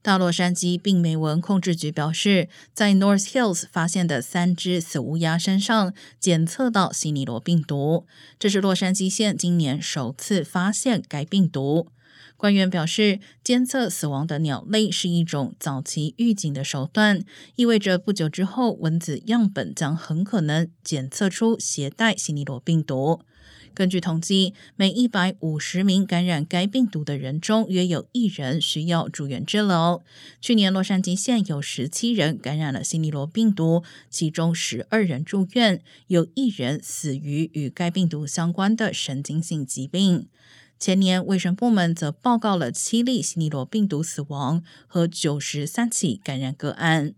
大洛杉矶病媒蚊控制局表示，在 North Hills 发现的三只死乌鸦身上检测到西尼罗病毒，这是洛杉矶县今年首次发现该病毒。官员表示，监测死亡的鸟类是一种早期预警的手段，意味着不久之后蚊子样本将很可能检测出携带西尼罗病毒。根据统计，每一百五十名感染该病毒的人中，约有一人需要住院治疗。去年，洛杉矶县有十七人感染了西尼罗病毒，其中十二人住院，有一人死于与该病毒相关的神经性疾病。前年，卫生部门则报告了七例西尼罗病毒死亡和九十三起感染个案。